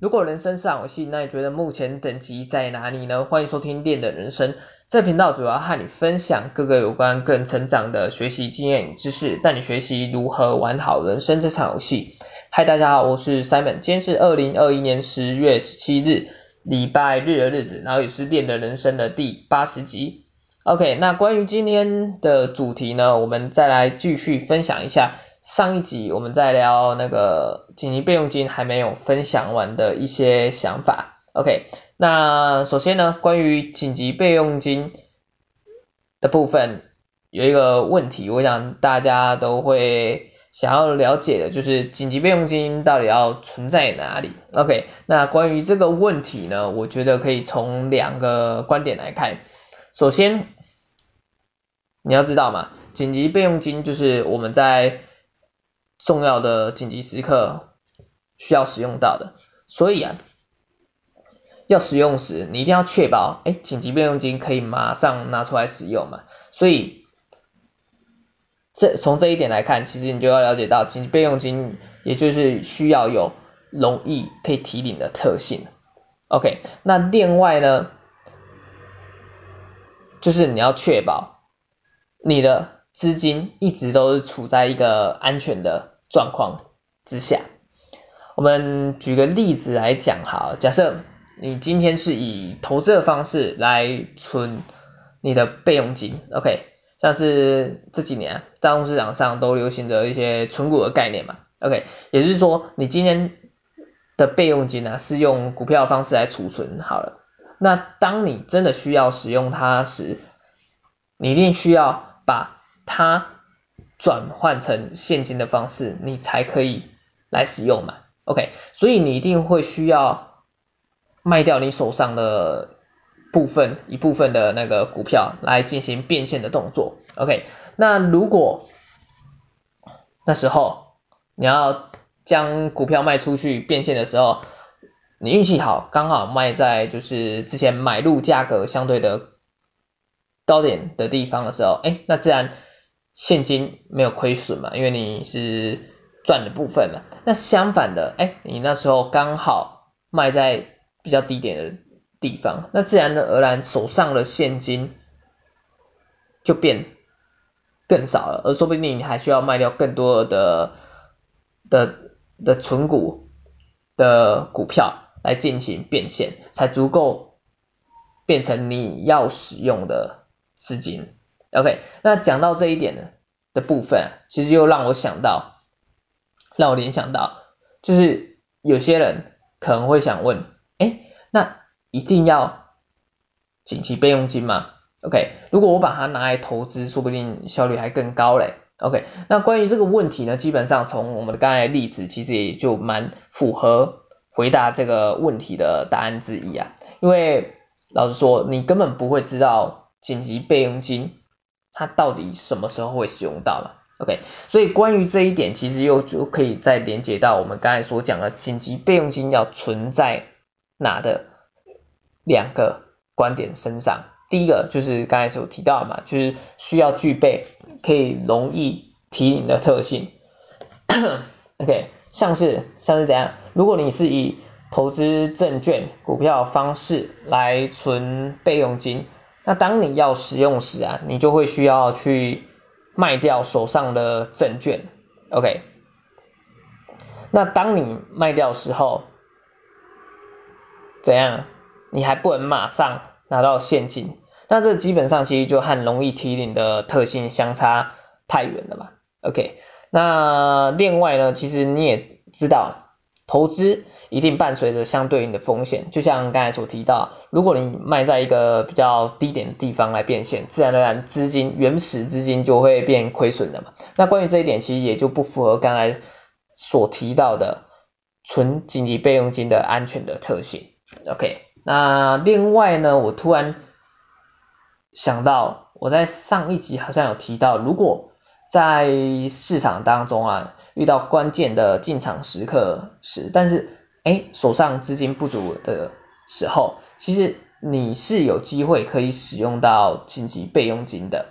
如果人生是场游戏，那你觉得目前等级在哪里呢？欢迎收听练的人生，这频道主要和你分享各个有关个人成长的学习经验与知识，带你学习如何玩好人生这场游戏。嗨，大家好，我是 Simon，今天是二零二一年十月十七日，礼拜日的日子，然后也是练的人生的第八十集。OK，那关于今天的主题呢，我们再来继续分享一下。上一集我们在聊那个紧急备用金还没有分享完的一些想法，OK，那首先呢，关于紧急备用金的部分有一个问题，我想大家都会想要了解的，就是紧急备用金到底要存在哪里？OK，那关于这个问题呢，我觉得可以从两个观点来看，首先你要知道嘛，紧急备用金就是我们在重要的紧急时刻需要使用到的，所以啊，要使用时你一定要确保，哎，紧急备用金可以马上拿出来使用嘛。所以这从这一点来看，其实你就要了解到，紧急备用金也就是需要有容易可以提领的特性。OK，那另外呢，就是你要确保你的。资金一直都是处在一个安全的状况之下。我们举个例子来讲哈，假设你今天是以投资的方式来存你的备用金，OK，像是这几年大众市场上都流行的一些存股的概念嘛，OK，也就是说你今天的备用金呢是用股票方式来储存好了，那当你真的需要使用它时，你一定需要把它转换成现金的方式，你才可以来使用嘛，OK，所以你一定会需要卖掉你手上的部分一部分的那个股票来进行变现的动作，OK，那如果那时候你要将股票卖出去变现的时候，你运气好，刚好卖在就是之前买入价格相对的高点的地方的时候，哎，那自然。现金没有亏损嘛，因为你是赚的部分嘛。那相反的，哎，你那时候刚好卖在比较低点的地方，那自然而然手上的现金就变更少了，而说不定你还需要卖掉更多的的的存股的股票来进行变现，才足够变成你要使用的资金。OK，那讲到这一点呢的部分，其实又让我想到，让我联想到，就是有些人可能会想问，哎，那一定要紧急备用金吗？OK，如果我把它拿来投资，说不定效率还更高嘞。OK，那关于这个问题呢，基本上从我们的刚才例子，其实也就蛮符合回答这个问题的答案之一啊。因为老实说，你根本不会知道紧急备用金。它到底什么时候会使用到了？OK，所以关于这一点，其实又就可以再连接到我们刚才所讲的紧急备用金要存在哪的两个观点身上。第一个就是刚才所提到的嘛，就是需要具备可以容易提领的特性。OK，像是像是怎样？如果你是以投资证券、股票方式来存备用金。那当你要使用时啊，你就会需要去卖掉手上的证券，OK？那当你卖掉的时候，怎样？你还不能马上拿到现金，那这基本上其实就和容易提领的特性相差太远了嘛，OK？那另外呢，其实你也知道。投资一定伴随着相对应的风险，就像刚才所提到，如果你卖在一个比较低点的地方来变现，自然而然资金原始资金就会变亏损的嘛。那关于这一点，其实也就不符合刚才所提到的存紧急备用金的安全的特性。OK，那另外呢，我突然想到，我在上一集好像有提到，如果在市场当中啊，遇到关键的进场时刻时，但是哎手上资金不足的时候，其实你是有机会可以使用到紧急备用金的。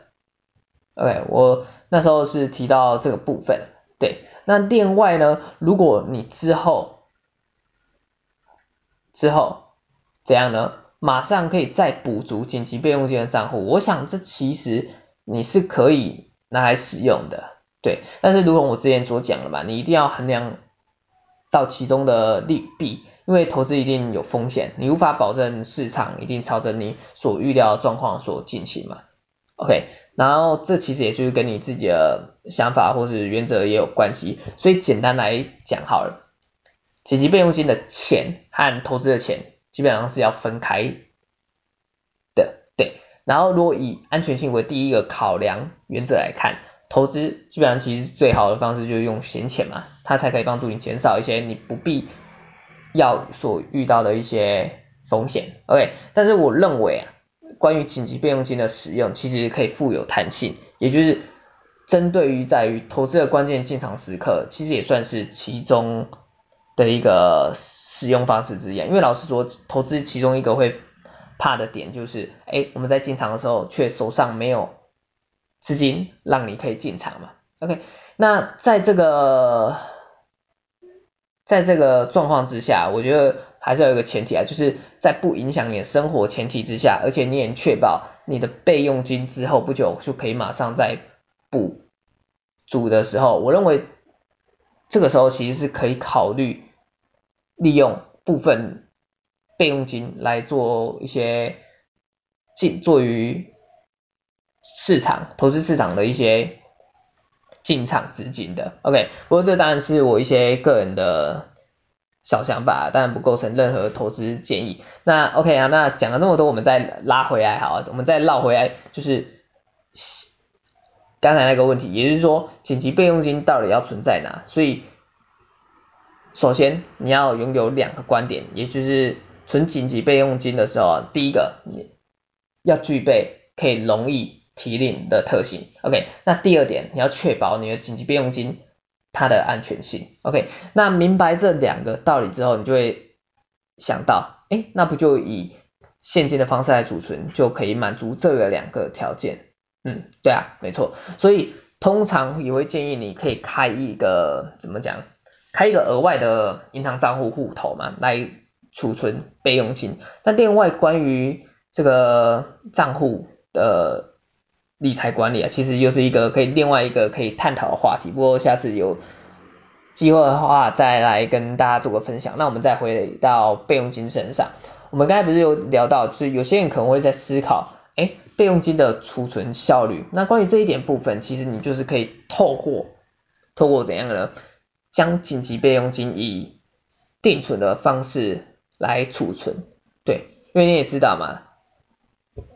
OK，我那时候是提到这个部分，对。那另外呢，如果你之后之后，怎样呢？马上可以再补足紧急备用金的账户。我想这其实你是可以拿来使用的，对。但是如果我之前所讲的嘛，你一定要衡量到其中的利弊，因为投资一定有风险，你无法保证市场一定朝着你所预料的状况所进行嘛。OK，然后这其实也就是跟你自己的想法或是原则也有关系，所以简单来讲好了。紧急备用金的钱和投资的钱基本上是要分开，然后如果以安全性为第一个考量原则来看，投资基本上其实最好的方式就是用闲钱嘛，它才可以帮助你减少一些你不必要所遇到的一些风险。OK，但是我认为啊，关于紧急备用金的使用，其实可以富有弹性，也就是针对于在于投资的关键进场时刻，其实也算是其中。的一个使用方式之一，因为老实说，投资其中一个会怕的点就是，哎，我们在进场的时候却手上没有资金让你可以进场嘛。OK，那在这个在这个状况之下，我觉得还是要有一个前提啊，就是在不影响你的生活前提之下，而且你也确保你的备用金之后不久就可以马上再补足的时候，我认为这个时候其实是可以考虑。利用部分备用金来做一些进做于市场投资市场的一些进场资金的，OK，不过这当然是我一些个人的小想法，当然不构成任何投资建议。那 OK 啊，那讲了这么多，我们再拉回来好，我们再绕回来，就是刚才那个问题，也就是说紧急备用金到底要存在哪？所以。首先，你要拥有两个观点，也就是存紧急备用金的时候，第一个你要具备可以容易提领的特性。OK，那第二点，你要确保你的紧急备用金它的安全性。OK，那明白这两个道理之后，你就会想到，哎，那不就以现金的方式来储存，就可以满足这个两个条件？嗯，对啊，没错。所以通常也会建议你可以开一个怎么讲？开一个额外的银行账户户头嘛，来储存备用金。那另外关于这个账户的理财管理啊，其实又是一个可以另外一个可以探讨的话题。不过下次有机会的话再来跟大家做个分享。那我们再回到备用金身上，我们刚才不是有聊到，就是有些人可能会在思考，哎，备用金的储存效率。那关于这一点部分，其实你就是可以透过透过怎样的呢？将紧急备用金以定存的方式来储存，对，因为你也知道嘛，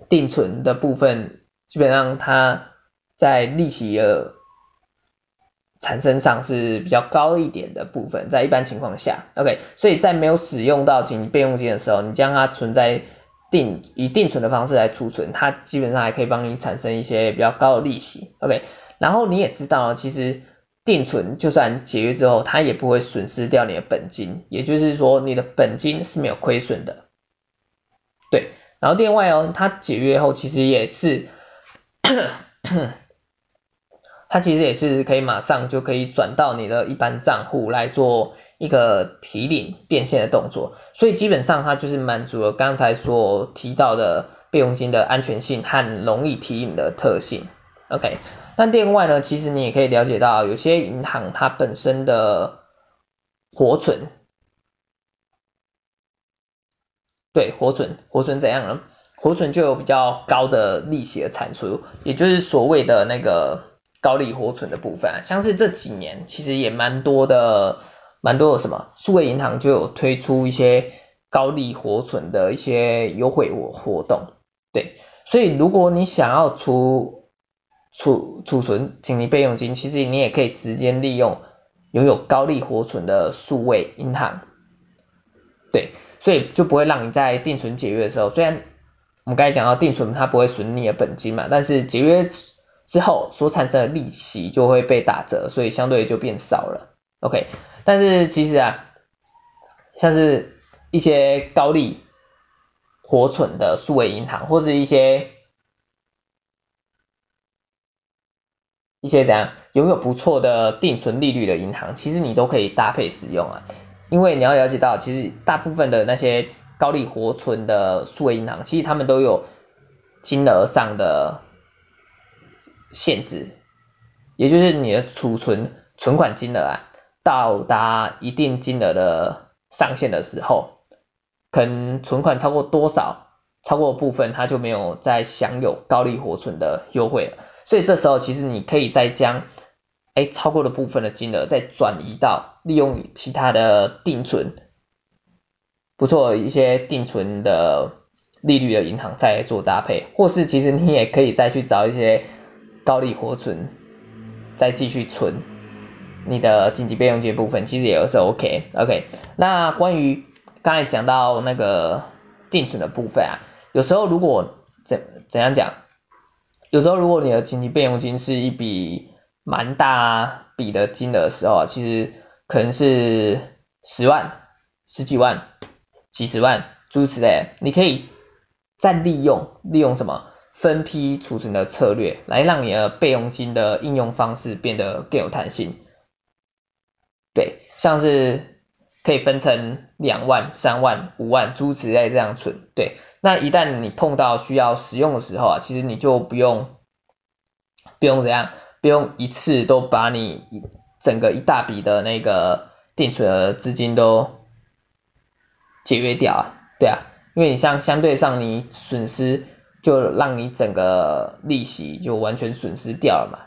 定存的部分基本上它在利息的产生上是比较高一点的部分，在一般情况下，OK，所以在没有使用到紧急备用金的时候，你将它存在定以定存的方式来储存，它基本上还可以帮你产生一些比较高的利息，OK，然后你也知道其实。定存就算解约之后，它也不会损失掉你的本金，也就是说你的本金是没有亏损的。对，然后另外哦，它解约后其实也是，它其实也是可以马上就可以转到你的一般账户来做一个提领变现的动作，所以基本上它就是满足了刚才所提到的备用金的安全性和容易提领的特性。OK。但另外呢，其实你也可以了解到，有些银行它本身的活存，对，活存，活存怎样呢？活存就有比较高的利息的产出，也就是所谓的那个高利活存的部分啊。像是这几年其实也蛮多的，蛮多的什么，数位银行就有推出一些高利活存的一些优惠活活动，对，所以如果你想要出储储存紧急备用金，其实你也可以直接利用拥有高利活存的数位银行，对，所以就不会让你在定存解约的时候，虽然我们刚才讲到定存它不会损你的本金嘛，但是解约之后所产生的利息就会被打折，所以相对就变少了，OK，但是其实啊，像是一些高利活存的数位银行或是一些。一些怎样拥有不错的定存利率的银行，其实你都可以搭配使用啊。因为你要了解到，其实大部分的那些高利活存的数位银行，其实他们都有金额上的限制，也就是你的储存存款金额啊，到达一定金额的上限的时候，可能存款超过多少，超过部分它就没有再享有高利活存的优惠了。所以这时候其实你可以再将哎超过的部分的金额再转移到利用其他的定存，不错一些定存的利率的银行再做搭配，或是其实你也可以再去找一些高利活存，再继续存你的紧急备用金部分，其实也是 OK OK。那关于刚才讲到那个定存的部分啊，有时候如果怎怎样讲？有时候，如果你的紧急备用金是一笔蛮大笔的金额的时候，其实可能是十万、十几万、几十万诸如此类，你可以再利用利用什么分批储存的策略，来让你的备用金的应用方式变得更有弹性。对，像是可以分成两万、三万、五万诸如此类这样存，对。那一旦你碰到需要使用的时候啊，其实你就不用不用怎样，不用一次都把你整个一大笔的那个定存的资金都节约掉啊，对啊，因为你像相对上你损失就让你整个利息就完全损失掉了嘛，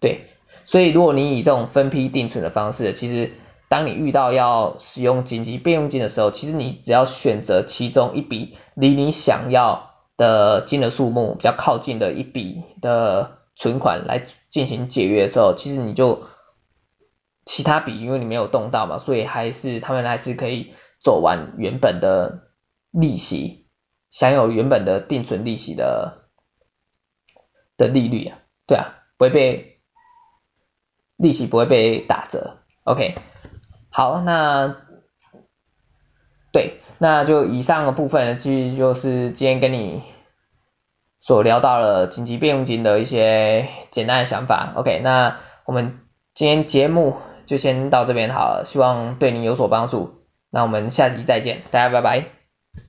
对，所以如果你以这种分批定存的方式，其实。当你遇到要使用紧急备用金的时候，其实你只要选择其中一笔离你想要的金额数目比较靠近的一笔的存款来进行解约的时候，其实你就其他笔因为你没有动到嘛，所以还是他们还是可以走完原本的利息，享有原本的定存利息的的利率啊，对啊，不会被利息不会被打折，OK。好，那对，那就以上的部分呢，其实就是今天跟你所聊到了紧急备用金的一些简单的想法。OK，那我们今天节目就先到这边好了，希望对你有所帮助。那我们下期再见，大家拜拜。